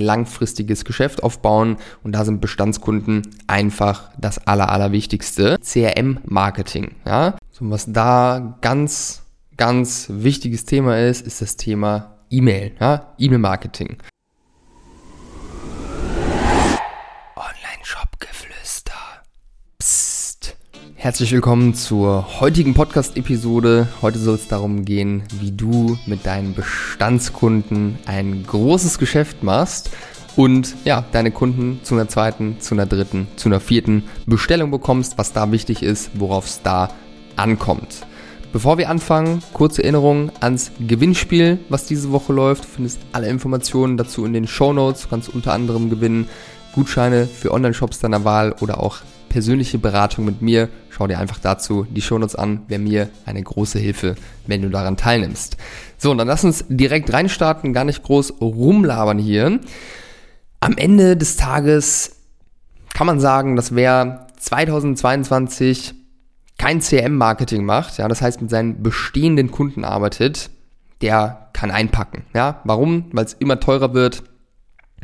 langfristiges Geschäft aufbauen und da sind Bestandskunden einfach das aller, allerwichtigste. CRM-Marketing, ja. So, was da ganz, ganz wichtiges Thema ist, ist das Thema E-Mail, ja, E-Mail-Marketing. Herzlich willkommen zur heutigen Podcast-Episode. Heute soll es darum gehen, wie du mit deinen Bestandskunden ein großes Geschäft machst und ja, deine Kunden zu einer zweiten, zu einer dritten, zu einer vierten Bestellung bekommst, was da wichtig ist, worauf es da ankommt. Bevor wir anfangen, kurze Erinnerung ans Gewinnspiel, was diese Woche läuft. Du findest alle Informationen dazu in den Show Notes. Du kannst unter anderem gewinnen Gutscheine für Online-Shops deiner Wahl oder auch persönliche Beratung mit mir. Schau dir einfach dazu die Show Notes an. Wäre mir eine große Hilfe, wenn du daran teilnimmst. So, und dann lass uns direkt reinstarten, gar nicht groß rumlabern hier. Am Ende des Tages kann man sagen, dass wer 2022 kein CM-Marketing macht, ja, das heißt mit seinen bestehenden Kunden arbeitet, der kann einpacken. Ja, warum? Weil es immer teurer wird,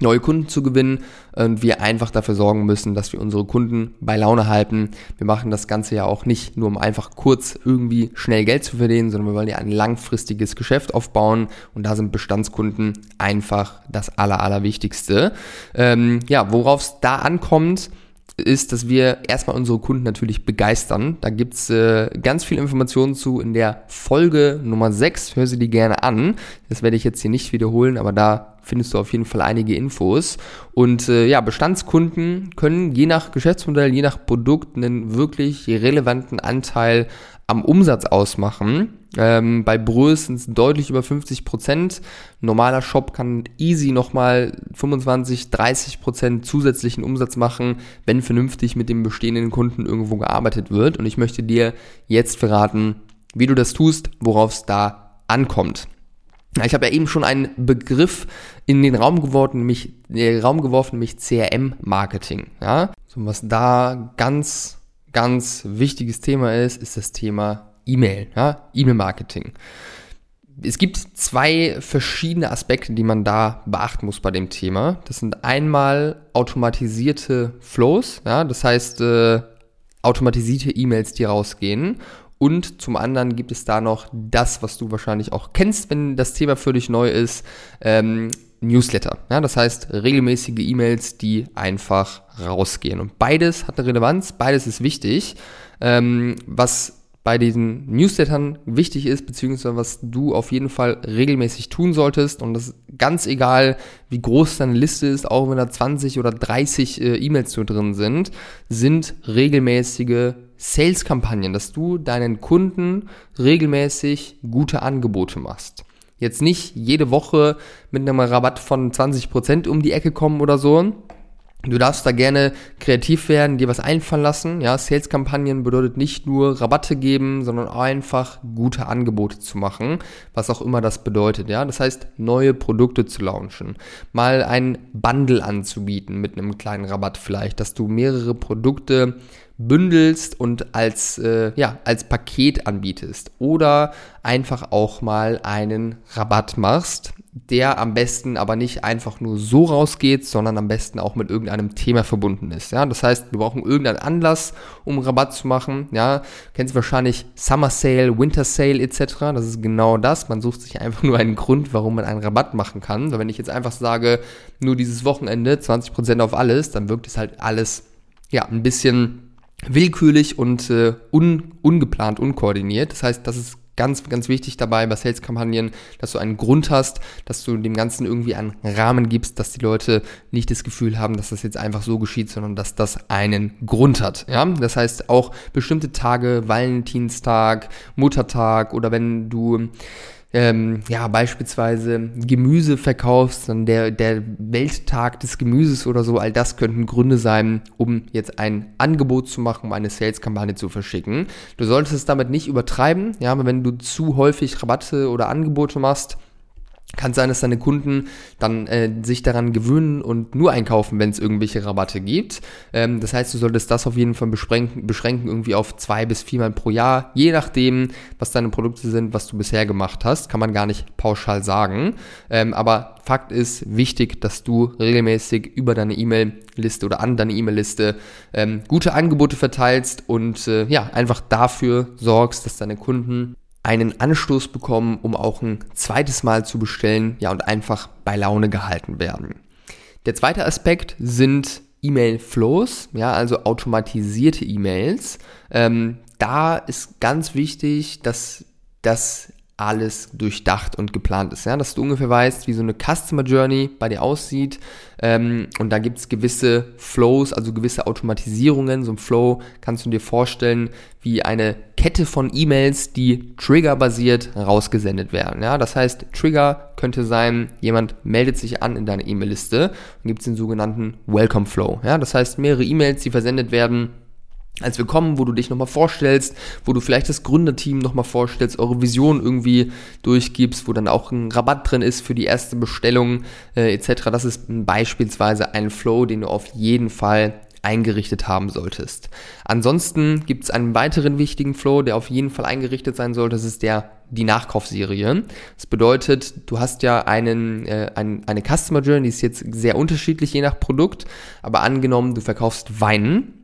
neue Kunden zu gewinnen und wir einfach dafür sorgen müssen, dass wir unsere Kunden bei Laune halten. Wir machen das Ganze ja auch nicht nur, um einfach kurz irgendwie schnell Geld zu verdienen, sondern wir wollen ja ein langfristiges Geschäft aufbauen und da sind Bestandskunden einfach das Aller, Allerwichtigste. Ähm, ja, worauf es da ankommt, ist, dass wir erstmal unsere Kunden natürlich begeistern. Da gibt's äh, ganz viel Informationen zu in der Folge Nummer 6. Hör sie dir gerne an. Das werde ich jetzt hier nicht wiederholen, aber da findest du auf jeden Fall einige Infos. Und äh, ja, Bestandskunden können je nach Geschäftsmodell, je nach Produkt einen wirklich relevanten Anteil am Umsatz ausmachen. Ähm, bei Brös sind es deutlich über 50 Prozent. Normaler Shop kann easy nochmal 25, 30 Prozent zusätzlichen Umsatz machen, wenn vernünftig mit dem bestehenden Kunden irgendwo gearbeitet wird. Und ich möchte dir jetzt verraten, wie du das tust, worauf es da ankommt. Ich habe ja eben schon einen Begriff in den Raum geworfen, nämlich, äh, Raum geworfen, nämlich CRM-Marketing. Ja? So, was da ganz ganz wichtiges Thema ist, ist das Thema E-Mail, ja, E-Mail-Marketing. Es gibt zwei verschiedene Aspekte, die man da beachten muss bei dem Thema. Das sind einmal automatisierte Flows, ja, das heißt äh, automatisierte E-Mails, die rausgehen. Und zum anderen gibt es da noch das, was du wahrscheinlich auch kennst, wenn das Thema für dich neu ist, ähm, Newsletter. Ja, das heißt regelmäßige E-Mails, die einfach rausgehen. Und beides hat eine Relevanz, beides ist wichtig. Ähm, was bei diesen Newslettern wichtig ist, beziehungsweise was du auf jeden Fall regelmäßig tun solltest. Und das ist ganz egal, wie groß deine Liste ist, auch wenn da 20 oder 30 äh, E-Mails so drin sind, sind regelmäßige Sales-Kampagnen, dass du deinen Kunden regelmäßig gute Angebote machst. Jetzt nicht jede Woche mit einem Rabatt von 20% um die Ecke kommen oder so. Du darfst da gerne kreativ werden, dir was einfallen lassen. Ja, Sales-Kampagnen bedeutet nicht nur Rabatte geben, sondern einfach gute Angebote zu machen, was auch immer das bedeutet. Ja, das heißt, neue Produkte zu launchen, mal ein Bundle anzubieten mit einem kleinen Rabatt vielleicht, dass du mehrere Produkte bündelst und als, äh, ja, als Paket anbietest oder einfach auch mal einen Rabatt machst, der am besten aber nicht einfach nur so rausgeht, sondern am besten auch mit irgendeinem Thema verbunden ist. Ja, das heißt, wir brauchen irgendeinen Anlass, um Rabatt zu machen. Ja, kennst du wahrscheinlich Summer Sale, Winter Sale etc. Das ist genau das. Man sucht sich einfach nur einen Grund, warum man einen Rabatt machen kann. Weil wenn ich jetzt einfach sage, nur dieses Wochenende 20% auf alles, dann wirkt es halt alles ja ein bisschen willkürlich und äh, un, ungeplant, unkoordiniert. Das heißt, das ist ganz, ganz wichtig dabei bei Sales-Kampagnen, dass du einen Grund hast, dass du dem Ganzen irgendwie einen Rahmen gibst, dass die Leute nicht das Gefühl haben, dass das jetzt einfach so geschieht, sondern dass das einen Grund hat. Ja, das heißt auch bestimmte Tage, Valentinstag, Muttertag oder wenn du ähm, ja, beispielsweise Gemüse verkaufst, dann der, der Welttag des Gemüses oder so, all das könnten Gründe sein, um jetzt ein Angebot zu machen, um eine Sales-Kampagne zu verschicken. Du solltest es damit nicht übertreiben, ja, aber wenn du zu häufig Rabatte oder Angebote machst, Kann sein, dass deine Kunden dann äh, sich daran gewöhnen und nur einkaufen, wenn es irgendwelche Rabatte gibt. Ähm, das heißt, du solltest das auf jeden Fall beschränken, beschränken, irgendwie auf zwei bis viermal pro Jahr, je nachdem, was deine Produkte sind, was du bisher gemacht hast. Kann man gar nicht pauschal sagen. Ähm, aber Fakt ist wichtig, dass du regelmäßig über deine E-Mail-Liste oder an deine E-Mail-Liste ähm, gute Angebote verteilst und äh, ja, einfach dafür sorgst, dass deine Kunden einen Anstoß bekommen, um auch ein zweites Mal zu bestellen, ja, und einfach bei Laune gehalten werden. Der zweite Aspekt sind E-Mail-Flows, ja, also automatisierte E-Mails. Ähm, da ist ganz wichtig, dass das alles durchdacht und geplant ist. Ja? Dass du ungefähr weißt, wie so eine Customer Journey bei dir aussieht. Ähm, und da gibt es gewisse Flows, also gewisse Automatisierungen. So ein Flow kannst du dir vorstellen wie eine Kette von E-Mails, die triggerbasiert rausgesendet werden. Ja? Das heißt, Trigger könnte sein, jemand meldet sich an in deine E-Mail-Liste und gibt den sogenannten Welcome Flow. Ja? Das heißt, mehrere E-Mails, die versendet werden, als Willkommen, wo du dich nochmal vorstellst, wo du vielleicht das Gründerteam nochmal vorstellst, eure Vision irgendwie durchgibst, wo dann auch ein Rabatt drin ist für die erste Bestellung äh, etc. Das ist beispielsweise ein Flow, den du auf jeden Fall eingerichtet haben solltest. Ansonsten gibt es einen weiteren wichtigen Flow, der auf jeden Fall eingerichtet sein sollte. Das ist der die Nachkaufserie. Das bedeutet, du hast ja einen, äh, ein, eine Customer Journey, die ist jetzt sehr unterschiedlich je nach Produkt, aber angenommen, du verkaufst Wein,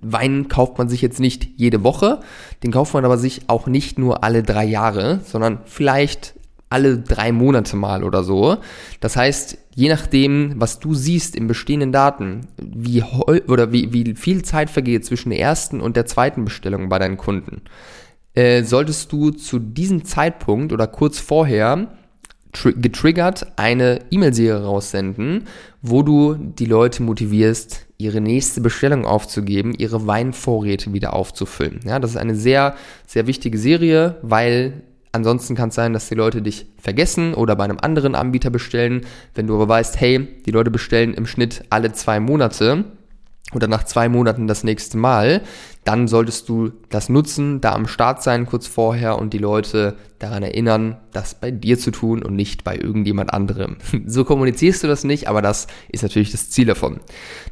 Wein kauft man sich jetzt nicht jede Woche, den kauft man aber sich auch nicht nur alle drei Jahre, sondern vielleicht alle drei Monate mal oder so. Das heißt, je nachdem, was du siehst im bestehenden Daten, wie oder wie, wie viel Zeit vergeht zwischen der ersten und der zweiten Bestellung bei deinen Kunden, äh, solltest du zu diesem Zeitpunkt oder kurz vorher getriggert eine E-Mail-Serie raussenden, wo du die Leute motivierst, ihre nächste Bestellung aufzugeben, ihre Weinvorräte wieder aufzufüllen. Ja, das ist eine sehr, sehr wichtige Serie, weil ansonsten kann es sein, dass die Leute dich vergessen oder bei einem anderen Anbieter bestellen. Wenn du aber weißt, hey, die Leute bestellen im Schnitt alle zwei Monate, oder nach zwei Monaten das nächste Mal, dann solltest du das nutzen, da am Start sein kurz vorher und die Leute daran erinnern, das bei dir zu tun und nicht bei irgendjemand anderem. So kommunizierst du das nicht, aber das ist natürlich das Ziel davon.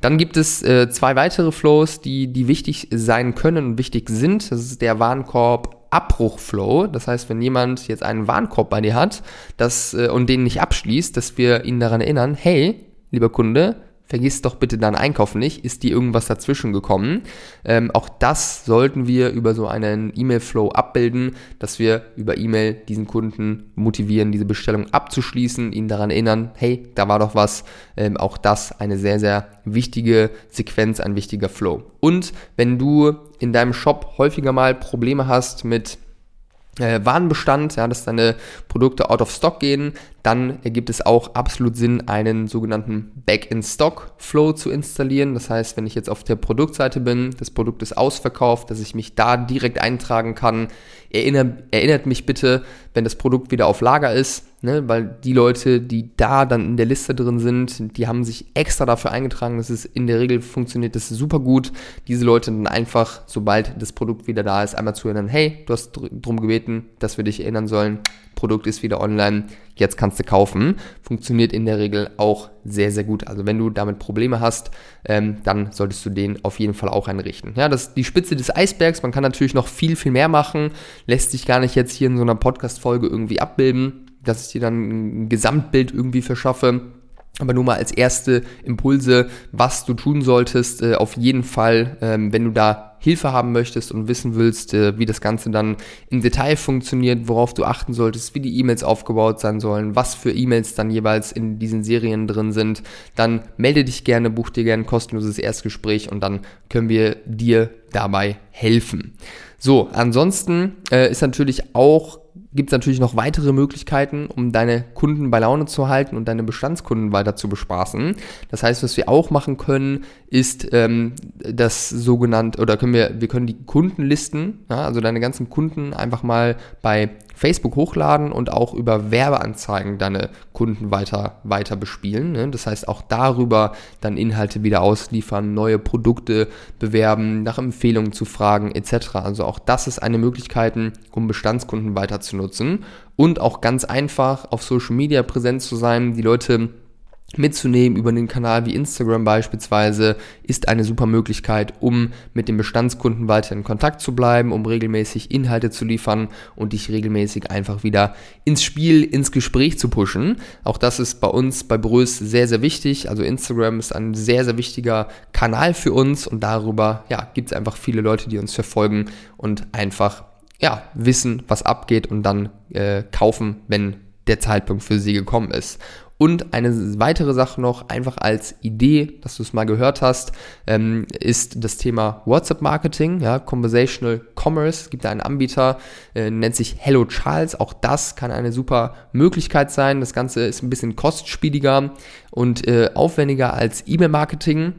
Dann gibt es äh, zwei weitere Flows, die, die wichtig sein können und wichtig sind. Das ist der Warenkorb Abbruchflow. Das heißt, wenn jemand jetzt einen Warenkorb bei dir hat das, äh, und den nicht abschließt, dass wir ihn daran erinnern, hey, lieber Kunde, vergiss doch bitte deinen Einkauf nicht, ist dir irgendwas dazwischen gekommen. Ähm, auch das sollten wir über so einen E-Mail-Flow abbilden, dass wir über E-Mail diesen Kunden motivieren, diese Bestellung abzuschließen, ihn daran erinnern, hey, da war doch was. Ähm, auch das eine sehr, sehr wichtige Sequenz, ein wichtiger Flow. Und wenn du in deinem Shop häufiger mal Probleme hast mit äh, Warenbestand, ja, dass deine Produkte out of stock gehen, dann ergibt es auch absolut Sinn, einen sogenannten Back-in-Stock-Flow zu installieren. Das heißt, wenn ich jetzt auf der Produktseite bin, das Produkt ist ausverkauft, dass ich mich da direkt eintragen kann. Erinner, erinnert mich bitte, wenn das Produkt wieder auf Lager ist, ne, weil die Leute, die da dann in der Liste drin sind, die haben sich extra dafür eingetragen. Das ist in der Regel funktioniert das super gut. Diese Leute dann einfach, sobald das Produkt wieder da ist, einmal zu erinnern, hey, du hast drum gebeten, dass wir dich erinnern sollen. Produkt ist wieder online, jetzt kannst du kaufen. Funktioniert in der Regel auch sehr, sehr gut. Also wenn du damit Probleme hast, ähm, dann solltest du den auf jeden Fall auch einrichten. Ja, das ist die Spitze des Eisbergs. Man kann natürlich noch viel, viel mehr machen. Lässt sich gar nicht jetzt hier in so einer Podcast-Folge irgendwie abbilden, dass ich dir dann ein Gesamtbild irgendwie verschaffe. Aber nur mal als erste Impulse, was du tun solltest, äh, auf jeden Fall, ähm, wenn du da Hilfe haben möchtest und wissen willst, äh, wie das Ganze dann im Detail funktioniert, worauf du achten solltest, wie die E-Mails aufgebaut sein sollen, was für E-Mails dann jeweils in diesen Serien drin sind, dann melde dich gerne, buch dir gerne ein kostenloses Erstgespräch und dann können wir dir dabei helfen. So, ansonsten äh, ist natürlich auch gibt es natürlich noch weitere Möglichkeiten, um deine Kunden bei Laune zu halten und deine Bestandskunden weiter zu bespaßen. Das heißt, was wir auch machen können, ist ähm, das sogenannte, oder können wir, wir können die Kundenlisten, ja, also deine ganzen Kunden einfach mal bei Facebook hochladen und auch über Werbeanzeigen deine Kunden weiter, weiter bespielen. Ne? Das heißt, auch darüber dann Inhalte wieder ausliefern, neue Produkte bewerben, nach Empfehlungen zu fragen etc. Also auch das ist eine Möglichkeit, um Bestandskunden weiter zu nutzen und auch ganz einfach auf Social Media präsent zu sein, die Leute mitzunehmen über einen Kanal wie Instagram beispielsweise ist eine super Möglichkeit, um mit den Bestandskunden weiter in Kontakt zu bleiben, um regelmäßig Inhalte zu liefern und dich regelmäßig einfach wieder ins Spiel, ins Gespräch zu pushen. Auch das ist bei uns bei Brös sehr, sehr wichtig. Also Instagram ist ein sehr, sehr wichtiger Kanal für uns und darüber ja, gibt es einfach viele Leute, die uns verfolgen und einfach ja, wissen, was abgeht und dann äh, kaufen, wenn der Zeitpunkt für sie gekommen ist. Und eine weitere Sache noch, einfach als Idee, dass du es mal gehört hast, ähm, ist das Thema WhatsApp-Marketing, ja, Conversational Commerce. Gibt da einen Anbieter, äh, nennt sich Hello Charles. Auch das kann eine super Möglichkeit sein. Das Ganze ist ein bisschen kostspieliger und äh, aufwendiger als E-Mail-Marketing.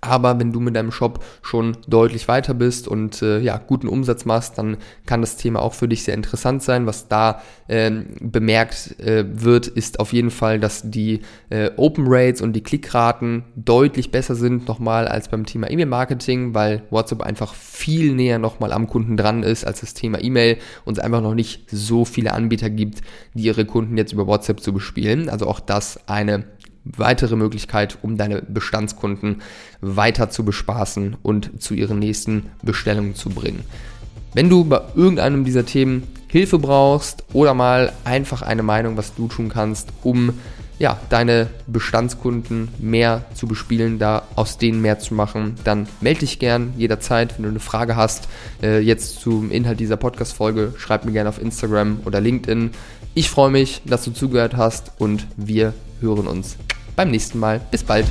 Aber wenn du mit deinem Shop schon deutlich weiter bist und äh, ja, guten Umsatz machst, dann kann das Thema auch für dich sehr interessant sein. Was da ähm, bemerkt äh, wird, ist auf jeden Fall, dass die äh, Open Rates und die Klickraten deutlich besser sind nochmal als beim Thema E-Mail-Marketing, weil WhatsApp einfach viel näher nochmal am Kunden dran ist als das Thema E-Mail und es einfach noch nicht so viele Anbieter gibt, die ihre Kunden jetzt über WhatsApp zu bespielen. Also auch das eine weitere Möglichkeit, um deine Bestandskunden weiter zu bespaßen und zu ihren nächsten Bestellungen zu bringen. Wenn du bei irgendeinem dieser Themen Hilfe brauchst oder mal einfach eine Meinung, was du tun kannst, um ja, deine Bestandskunden mehr zu bespielen, da aus denen mehr zu machen, dann melde dich gern jederzeit, wenn du eine Frage hast. Äh, jetzt zum Inhalt dieser Podcast-Folge, schreib mir gerne auf Instagram oder LinkedIn. Ich freue mich, dass du zugehört hast und wir hören uns beim nächsten Mal. Bis bald.